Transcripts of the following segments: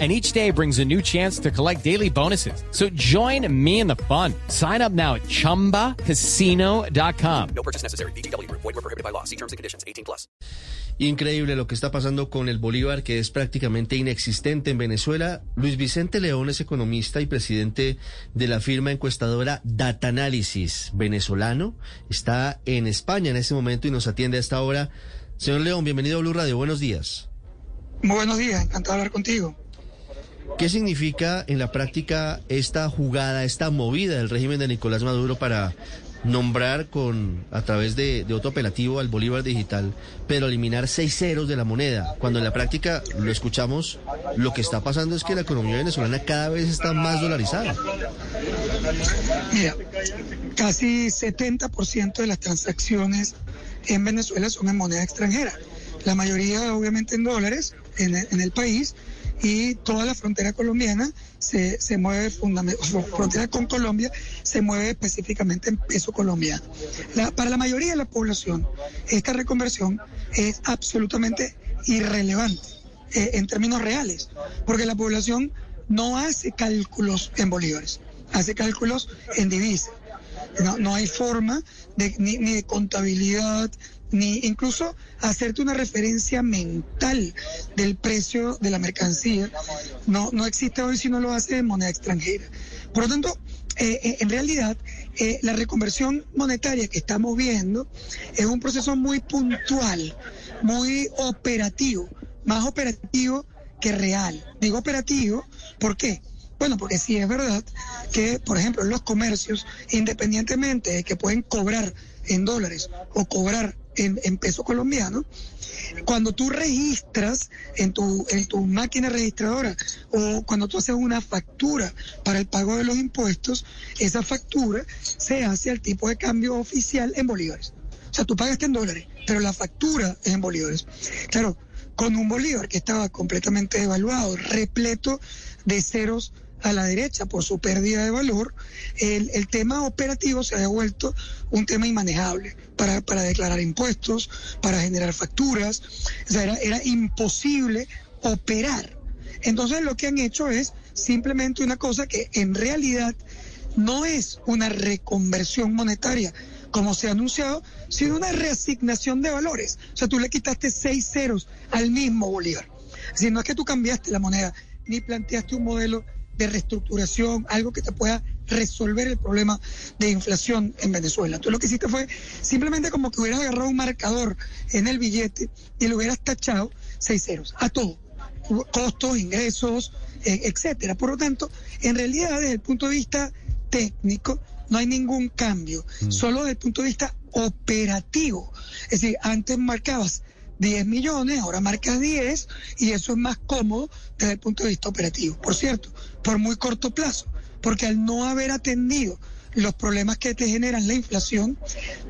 and each day brings a new chance to collect daily bonuses. So join me in the fun. Sign up now at ChumbaCasino.com. No purchase necessary. BGW. Void were prohibited by law. See terms and conditions. 18 plus. Increíble lo que está pasando con el Bolívar, que es prácticamente inexistente en Venezuela. Luis Vicente León es economista y presidente de la firma encuestadora Data Analysis venezolano. Está en España en este momento y nos atiende a esta hora. Señor León, bienvenido a Blue Radio. Buenos días. Buenos días, encantado de hablar contigo. ¿Qué significa en la práctica esta jugada, esta movida del régimen de Nicolás Maduro para nombrar con a través de, otro apelativo al Bolívar digital, pero eliminar seis ceros de la moneda, cuando en la práctica lo escuchamos, lo que está pasando es que la economía venezolana cada vez está más dolarizada. Mira, casi 70% de las transacciones en Venezuela son en moneda extranjera, la mayoría obviamente en dólares en el país y toda la frontera colombiana se, se mueve, frontera con Colombia se mueve específicamente en peso colombiano. Para la mayoría de la población, esta reconversión es absolutamente irrelevante eh, en términos reales, porque la población no hace cálculos en bolívares, hace cálculos en divisas. No, no hay forma de, ni, ni de contabilidad, ni incluso hacerte una referencia mental del precio de la mercancía. No, no existe hoy si no lo hace en moneda extranjera. Por lo tanto, eh, en realidad, eh, la reconversión monetaria que estamos viendo es un proceso muy puntual, muy operativo, más operativo que real. Digo operativo, ¿por qué? Bueno, porque sí es verdad que, por ejemplo, los comercios, independientemente de que pueden cobrar en dólares o cobrar en, en, peso colombiano, cuando tú registras en tu, en tu máquina registradora o cuando tú haces una factura para el pago de los impuestos, esa factura se hace al tipo de cambio oficial en bolívares. O sea, tú pagaste en dólares, pero la factura es en bolívares. Claro, con un bolívar que estaba completamente devaluado, repleto de ceros a la derecha por su pérdida de valor, el, el tema operativo se ha vuelto un tema inmanejable para, para declarar impuestos, para generar facturas. O sea, era, era imposible operar. Entonces lo que han hecho es simplemente una cosa que en realidad no es una reconversión monetaria, como se ha anunciado, sino una reasignación de valores. O sea, tú le quitaste seis ceros al mismo Bolívar. Decir, no es que tú cambiaste la moneda, ni planteaste un modelo de reestructuración, algo que te pueda resolver el problema de inflación en Venezuela. Tú lo que hiciste fue simplemente como que hubieras agarrado un marcador en el billete y le hubieras tachado seis ceros a todo, costos, ingresos, eh, etcétera. Por lo tanto, en realidad, desde el punto de vista técnico, no hay ningún cambio, mm. solo desde el punto de vista operativo. Es decir, antes marcabas 10 millones, ahora marcas 10 y eso es más cómodo desde el punto de vista operativo. Por cierto, por muy corto plazo, porque al no haber atendido los problemas que te generan la inflación,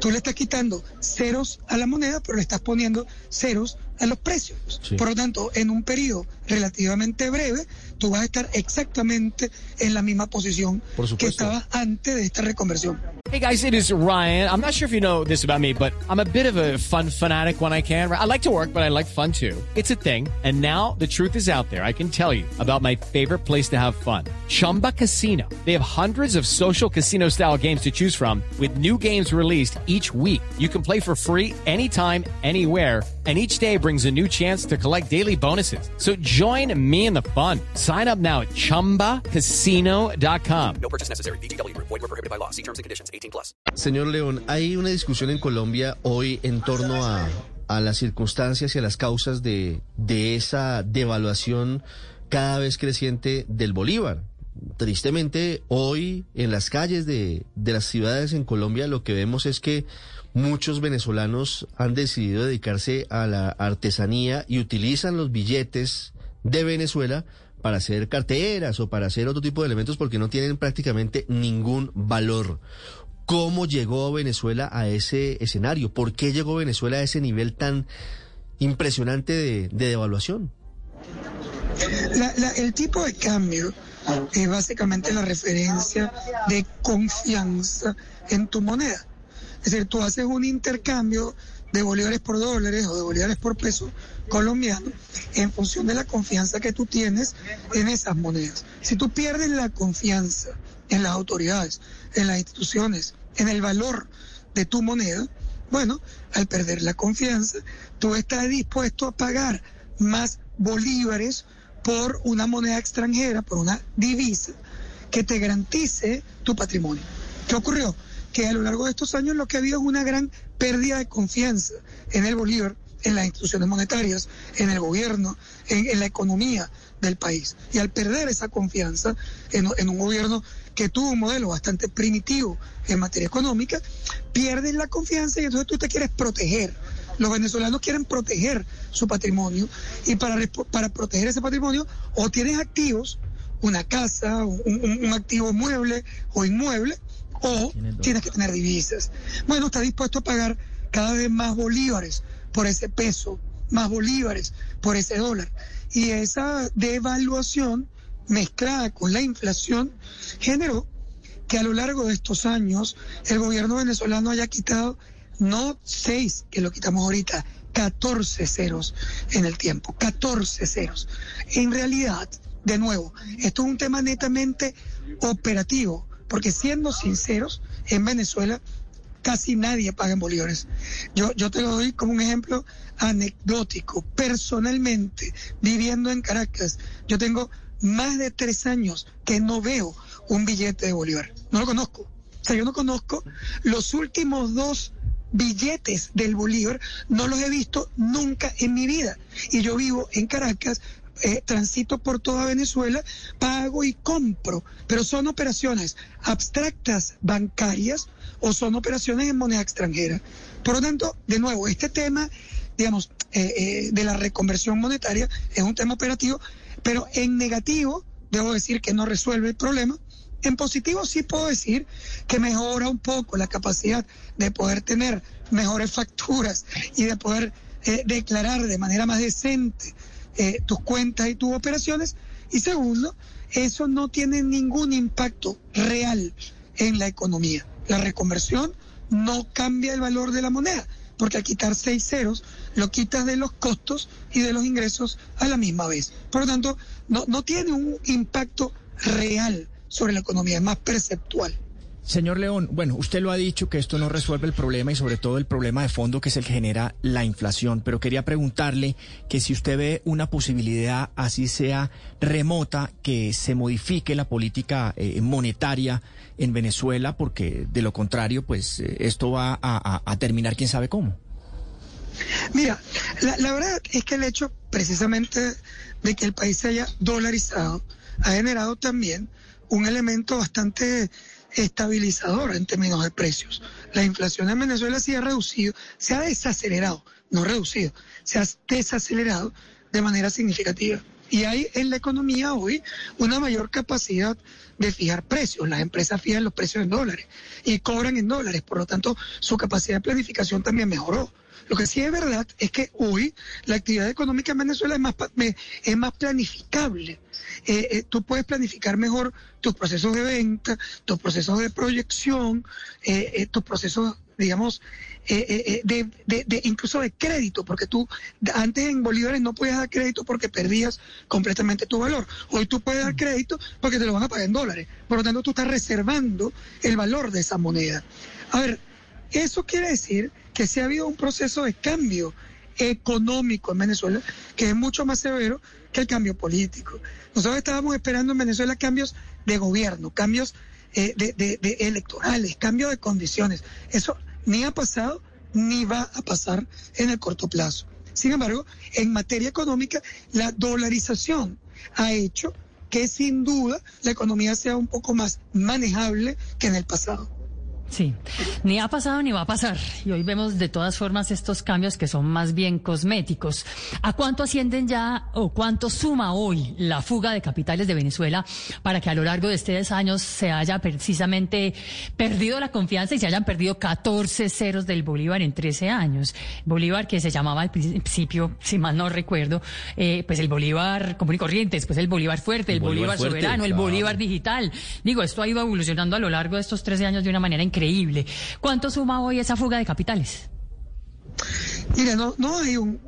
tú le estás quitando ceros a la moneda, pero le estás poniendo ceros a los precios. Sí. Por lo tanto, en un periodo relativamente breve, tú vas a estar exactamente en la misma posición que estabas antes de esta reconversión. Hey guys, it is Ryan. I'm not sure if you know this about me, but I'm a bit of a fun fanatic when I can. I like to work, but I like fun too. It's a thing. And now the truth is out there. I can tell you about my favorite place to have fun. Chumba Casino. They have hundreds of social casino style games to choose from with new games released each week. You can play for free anytime, anywhere and each day brings a new chance to collect daily bonuses. So join me in the fun. Sign up now at ChumbaCasino.com. No purchase necessary. BGW. Void were prohibited by law. See terms and conditions. 18 plus. Señor León, hay una discusión en Colombia hoy en torno a, a las circunstancias y a las causas de, de esa devaluación cada vez creciente del Bolívar. Tristemente, hoy en las calles de, de las ciudades en Colombia lo que vemos es que muchos venezolanos han decidido dedicarse a la artesanía y utilizan los billetes de Venezuela para hacer carteras o para hacer otro tipo de elementos porque no tienen prácticamente ningún valor. ¿Cómo llegó Venezuela a ese escenario? ¿Por qué llegó Venezuela a ese nivel tan impresionante de, de devaluación? La- la- el tipo de cambio es básicamente la referencia de confianza en tu moneda. Es decir, tú haces un intercambio de bolívares por dólares o de bolívares por pesos colombianos en función de la confianza que tú tienes en esas monedas. Si tú pierdes la confianza en las autoridades, en las instituciones, en el valor de tu moneda, bueno, al perder la confianza, tú estás dispuesto a pagar más bolívares por una moneda extranjera, por una divisa que te garantice tu patrimonio. ¿Qué ocurrió? Que a lo largo de estos años lo que ha habido es una gran pérdida de confianza en el bolívar, en las instituciones monetarias, en el gobierno, en, la economía del país. Y al perder esa confianza en, un gobierno que tuvo un modelo bastante primitivo en materia económica, pierdes la confianza y entonces tú te quieres proteger. Los venezolanos quieren proteger su patrimonio y para, para proteger ese patrimonio o tienes activos, una casa, un- un activo mueble o inmueble, o tienes que tener divisas. Bueno, está dispuesto a pagar cada vez más bolívares por ese peso, más bolívares por ese dólar. Y esa devaluación mezclada con la inflación generó que a lo largo de estos años el gobierno venezolano haya quitado no seis, que lo quitamos ahorita, 14 ceros en el tiempo, 14 ceros. En realidad, de nuevo, esto es un tema netamente operativo, porque siendo sinceros, en Venezuela casi nadie paga en bolívares. Yo, yo te lo doy como un ejemplo anecdótico. Personalmente, viviendo en Caracas, yo tengo más de tres años que no veo un billete de bolívar. No lo conozco. O sea, yo no conozco los últimos dos billetes del bolívar, no los he visto nunca en mi vida. Y yo vivo en Caracas, eh, transito por toda Venezuela, pago y compro, pero son operaciones abstractas bancarias o son operaciones en moneda extranjera. Por lo tanto, de nuevo, este tema, digamos, eh, eh, de la reconversión monetaria es un tema operativo, pero en negativo, debo decir que no resuelve el problema. En positivo sí puedo decir que mejora un poco la capacidad de poder tener mejores facturas y de poder eh, declarar de manera más decente eh, tus cuentas y tus operaciones. Y segundo, eso no tiene ningún impacto real en la economía. La reconversión no cambia el valor de la moneda, porque al quitar seis ceros, lo quitas de los costos y de los ingresos a la misma vez. Por lo tanto, no, no tiene un impacto real sobre la economía, es más perceptual. Señor León, bueno, usted lo ha dicho que esto no resuelve el problema y sobre todo el problema de fondo que es el que genera la inflación, pero quería preguntarle que si usted ve una posibilidad, así sea remota, que se modifique la política eh, monetaria en Venezuela, porque de lo contrario, pues eh, esto va a, a- terminar quién sabe cómo. Mira, la, la verdad es que el hecho precisamente de que el país se haya dolarizado ha generado también un elemento bastante estabilizador en términos de precios. La inflación en Venezuela sí ha reducido, se ha desacelerado, no reducido, se ha desacelerado de manera significativa. Y hay en la economía hoy una mayor capacidad de fijar precios. Las empresas fijan los precios en dólares y cobran en dólares. Por lo tanto, su capacidad de planificación también mejoró. Lo que sí es verdad es que hoy la actividad económica en Venezuela es más, es más planificable. Eh, eh, tú puedes planificar mejor tus procesos de venta, tus procesos de proyección, eh, tus procesos, digamos, de, de- de- incluso de crédito, porque tú antes en bolívares no podías dar crédito porque perdías completamente tu valor. Hoy tú puedes dar crédito porque te lo van a pagar en dólares. Por lo tanto, tú estás reservando el valor de esa moneda. A ver, eso quiere decir que sí ha habido un proceso de cambio económico en Venezuela que es mucho más severo que el cambio político. Nosotros estábamos esperando en Venezuela cambios de gobierno, cambios eh, de, electorales, cambios de condiciones. Eso ni ha pasado ni va a pasar en el corto plazo. Sin embargo, en materia económica, la dolarización ha hecho que sin duda la economía sea un poco más manejable que en el pasado. Sí, ni ha pasado ni va a pasar. Y hoy vemos de todas formas estos cambios que son más bien cosméticos. ¿A cuánto ascienden ya o cuánto suma hoy la fuga de capitales de Venezuela para que a lo largo de estos años se haya precisamente perdido la confianza y se hayan perdido 14 ceros del Bolívar en 13 años? Bolívar que se llamaba al principio, si mal no recuerdo, eh, pues el Bolívar común y corriente, después el Bolívar fuerte, el, Bolívar, soberano, el Bolívar digital. Digo, esto ha ido evolucionando a lo largo de estos 13 años de una manera increíble increíble. ¿Cuánto suma hoy esa fuga de capitales? Mira, no, hay un,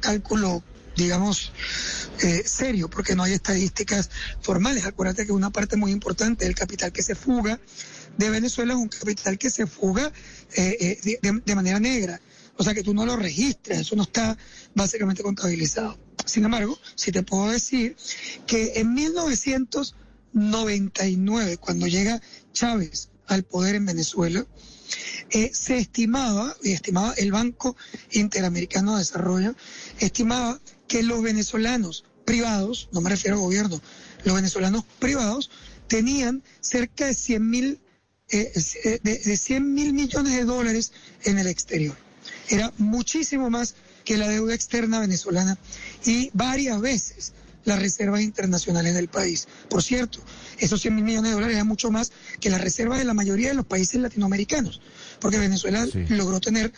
cálculo digamos, eh, serio, porque no hay estadísticas formales. Acuérdate que una parte muy importante del capital que se fuga de Venezuela es un capital que se fuga eh, eh, de, de, manera negra. O sea que tú no lo registras, eso no está básicamente contabilizado. Sin embargo, si te puedo decir que en 1999, cuando llega Chávez al poder en Venezuela, eh, se estimaba, y estimaba el Banco Interamericano de Desarrollo, estimaba que los venezolanos privados, no me refiero al gobierno, los venezolanos privados tenían cerca de 100 mil eh, eh, de, de 100 mil millones de dólares en el exterior. Era muchísimo más que la deuda externa venezolana y varias veces las reservas internacionales del país. Por cierto, esos 100 mil millones de dólares es mucho más que las reservas de la mayoría de los países latinoamericanos, porque Venezuela logró tener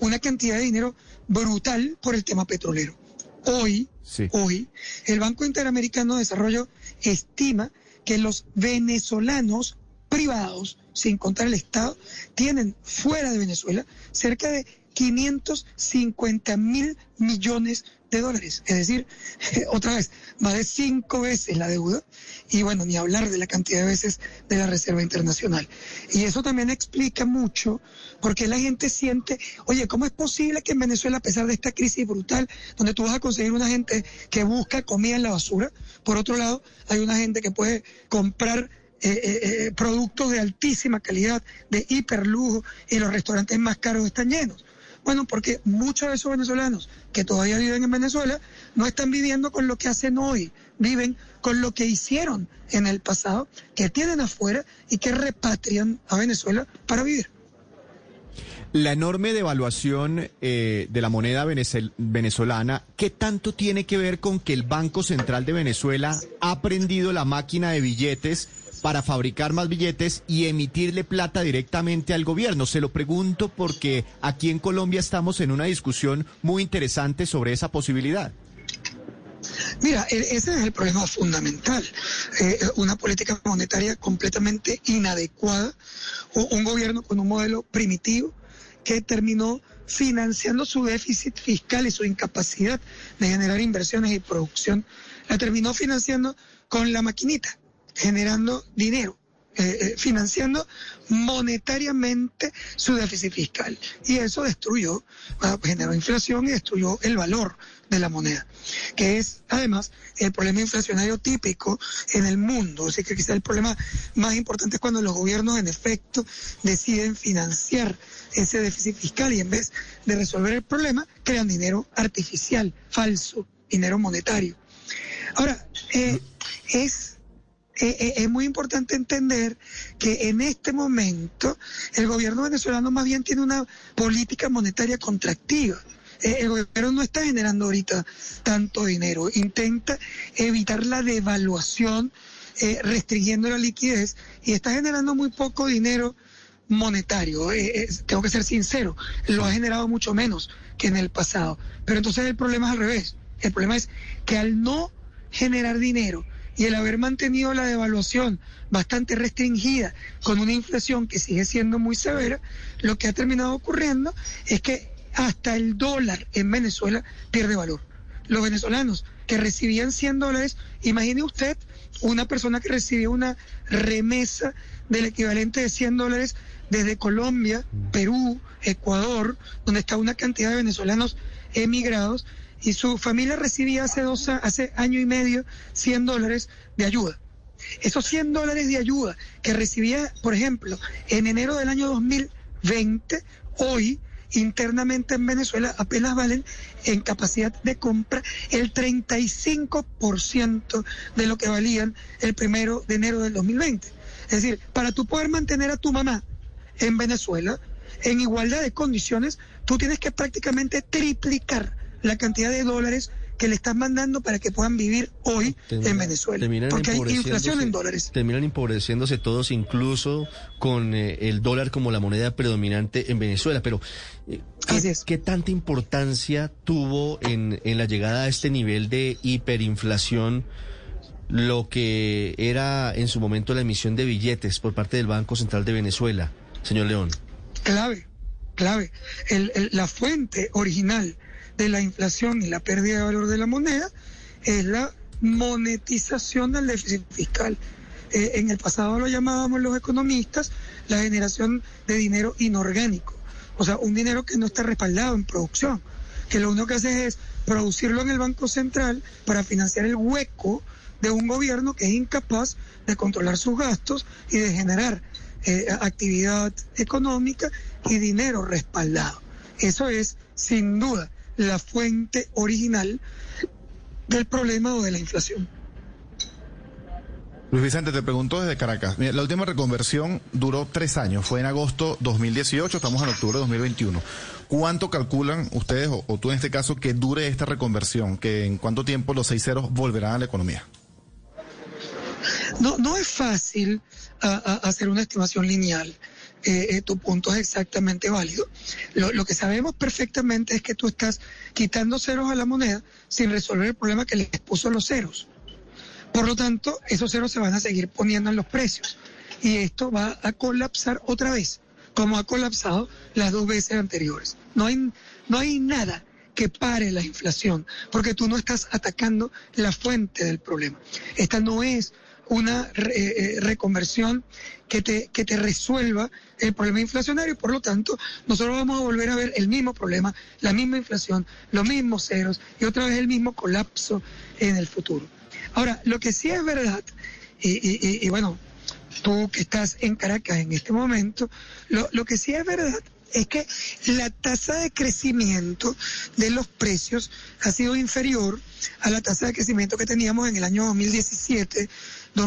una cantidad de dinero brutal por el tema petrolero. Hoy, hoy, el Banco Interamericano de Desarrollo estima que los venezolanos privados, sin contar el Estado, tienen fuera de Venezuela cerca de 550 mil millones de dólares. Es decir, otra vez, más de cinco veces la deuda y bueno, ni hablar de la cantidad de veces de la Reserva Internacional. Y eso también explica mucho porque la gente siente, oye, ¿cómo es posible que en Venezuela, a pesar de esta crisis brutal, donde tú vas a conseguir una gente que busca comida en la basura, por otro lado, hay una gente que puede comprar eh, eh, eh, productos de altísima calidad, de hiperlujo, y los restaurantes más caros están llenos. Bueno, porque muchos de esos venezolanos que todavía viven en Venezuela no están viviendo con lo que hacen hoy, viven con lo que hicieron en el pasado, que tienen afuera y que repatrian a Venezuela para vivir. La enorme devaluación eh, de la moneda venezolana, ¿qué tanto tiene que ver con que el Banco Central de Venezuela ha prendido la máquina de billetes para fabricar más billetes y emitirle plata directamente al gobierno. Se lo pregunto porque aquí en Colombia estamos en una discusión muy interesante sobre esa posibilidad. Mira, e-, ese es el problema fundamental. Eh, una política monetaria completamente inadecuada, un gobierno con un modelo primitivo que terminó financiando su déficit fiscal y su incapacidad de generar inversiones y producción, la terminó financiando con la maquinita generando dinero, eh, eh, financiando monetariamente su déficit fiscal. Y eso destruyó, ah, generó inflación y destruyó el valor de la moneda, que es además el problema inflacionario típico en el mundo. Así que quizá el problema más importante es cuando los gobiernos en efecto deciden financiar ese déficit fiscal y en vez de resolver el problema, crean dinero artificial, falso, dinero monetario. Ahora, eh, es eh, eh, es muy importante entender que en este momento el gobierno venezolano más bien tiene una política monetaria contractiva. Eh, el gobierno no está generando ahorita tanto dinero, intenta evitar la devaluación restringiendo la liquidez y está generando muy poco dinero monetario. tengo que ser sincero, lo ha generado mucho menos que en el pasado. Pero entonces el problema es al revés. El problema es que al no generar dinero, y el haber mantenido la devaluación bastante restringida con una inflación que sigue siendo muy severa, lo que ha terminado ocurriendo es que hasta el dólar en Venezuela pierde valor. Los venezolanos que recibían 100 dólares, imagine usted una persona que recibía una remesa del equivalente de 100 dólares desde Colombia, Perú, Ecuador, donde está una cantidad de venezolanos emigrados, y su familia recibía hace, dos, hace año y medio 100 dólares de ayuda. Esos 100 dólares de ayuda que recibía, por ejemplo, en enero del año 2020, hoy internamente en Venezuela apenas valen en capacidad de compra el 35% de lo que valían el primero de enero del 2020. Es decir, para tú poder mantener a tu mamá en Venezuela, en igualdad de condiciones, tú tienes que prácticamente triplicar la cantidad de dólares que le estás mandando para que puedan vivir hoy en Venezuela. Porque hay inflación en dólares. Terminan empobreciéndose todos, incluso con eh, el dólar como la moneda predominante en Venezuela. Pero, eh, ¿qué, Así es. qué tanta importancia tuvo en, en la llegada a este nivel de hiperinflación lo que era en su momento la emisión de billetes por parte del Banco Central de Venezuela, señor León? clave, clave. El- el- la fuente original de la inflación y la pérdida de valor de la moneda es la monetización del déficit fiscal. Eh, en el pasado lo llamábamos los economistas la generación de dinero inorgánico, o sea, un dinero que no está respaldado en producción, que lo único que hace es producirlo en el Banco Central para financiar el hueco de un gobierno que es incapaz de controlar sus gastos y de generar eh, actividad económica y dinero respaldado. Eso es, sin duda, la fuente original del problema o de la inflación. Luis Vicente, te pregunto desde Caracas. Mira, la última reconversión duró tres años, fue en agosto 2018, estamos en octubre de 2021. ¿Cuánto calculan ustedes, o, o tú en este caso, que dure esta reconversión? ¿Que en cuánto tiempo los seis ceros volverán a la economía? No, no es fácil a- a- hacer una estimación lineal. Eh, eh, tu punto es exactamente válido. Lo, que sabemos perfectamente es que tú estás quitando ceros a la moneda sin resolver el problema que les puso los ceros. Por lo tanto, esos ceros se van a seguir poniendo en los precios. Y esto va a colapsar otra vez, como ha colapsado las dos veces anteriores. No hay, no hay nada que pare la inflación, porque tú no estás atacando la fuente del problema. Esta no es una re- eh, eh, reconversión que te, que te resuelva el problema inflacionario y por lo tanto nosotros vamos a volver a ver el mismo problema, la misma inflación, los mismos ceros y otra vez el mismo colapso en el futuro. Ahora, lo que sí es verdad, y, y- y- y bueno, tú que estás en Caracas en este momento, lo, lo que sí es verdad es que la tasa de crecimiento de los precios ha sido inferior a la tasa de crecimiento que teníamos en el año 2017 do-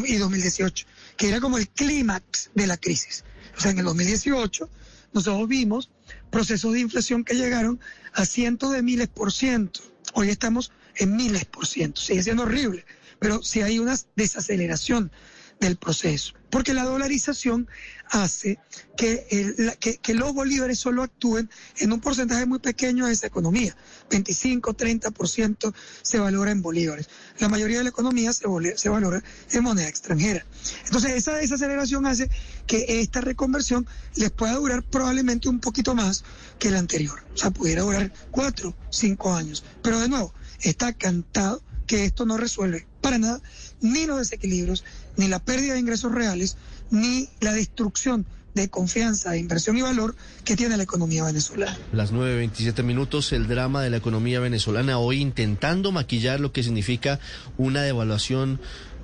y 2018, que era como el clímax de la crisis. O sea, en el 2018 nosotros vimos procesos de inflación que llegaron a cientos de miles por ciento. Hoy estamos en miles por ciento. Sigue siendo horrible, pero sí hay una desaceleración del proceso. Porque la dolarización hace que, el- los bolívares solo actúen en un porcentaje muy pequeño de esa economía. 25, 30% se valora en bolívares. La mayoría de la economía se, se valora en moneda extranjera. Entonces esa desaceleración hace que esta reconversión les pueda durar probablemente un poquito más que la anterior. O sea, pudiera durar cuatro, cinco años. Pero de nuevo, está cantado que esto no resuelve para nada ni los desequilibrios, ni la pérdida de ingresos reales, ni la destrucción de confianza, de inversión y valor que tiene la economía venezolana. Las 9.27 minutos, el drama de la economía venezolana hoy intentando maquillar lo que significa una devaluación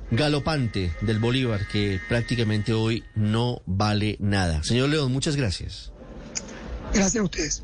galopante del Bolívar que prácticamente hoy no vale nada. Señor León, muchas gracias. Gracias a ustedes.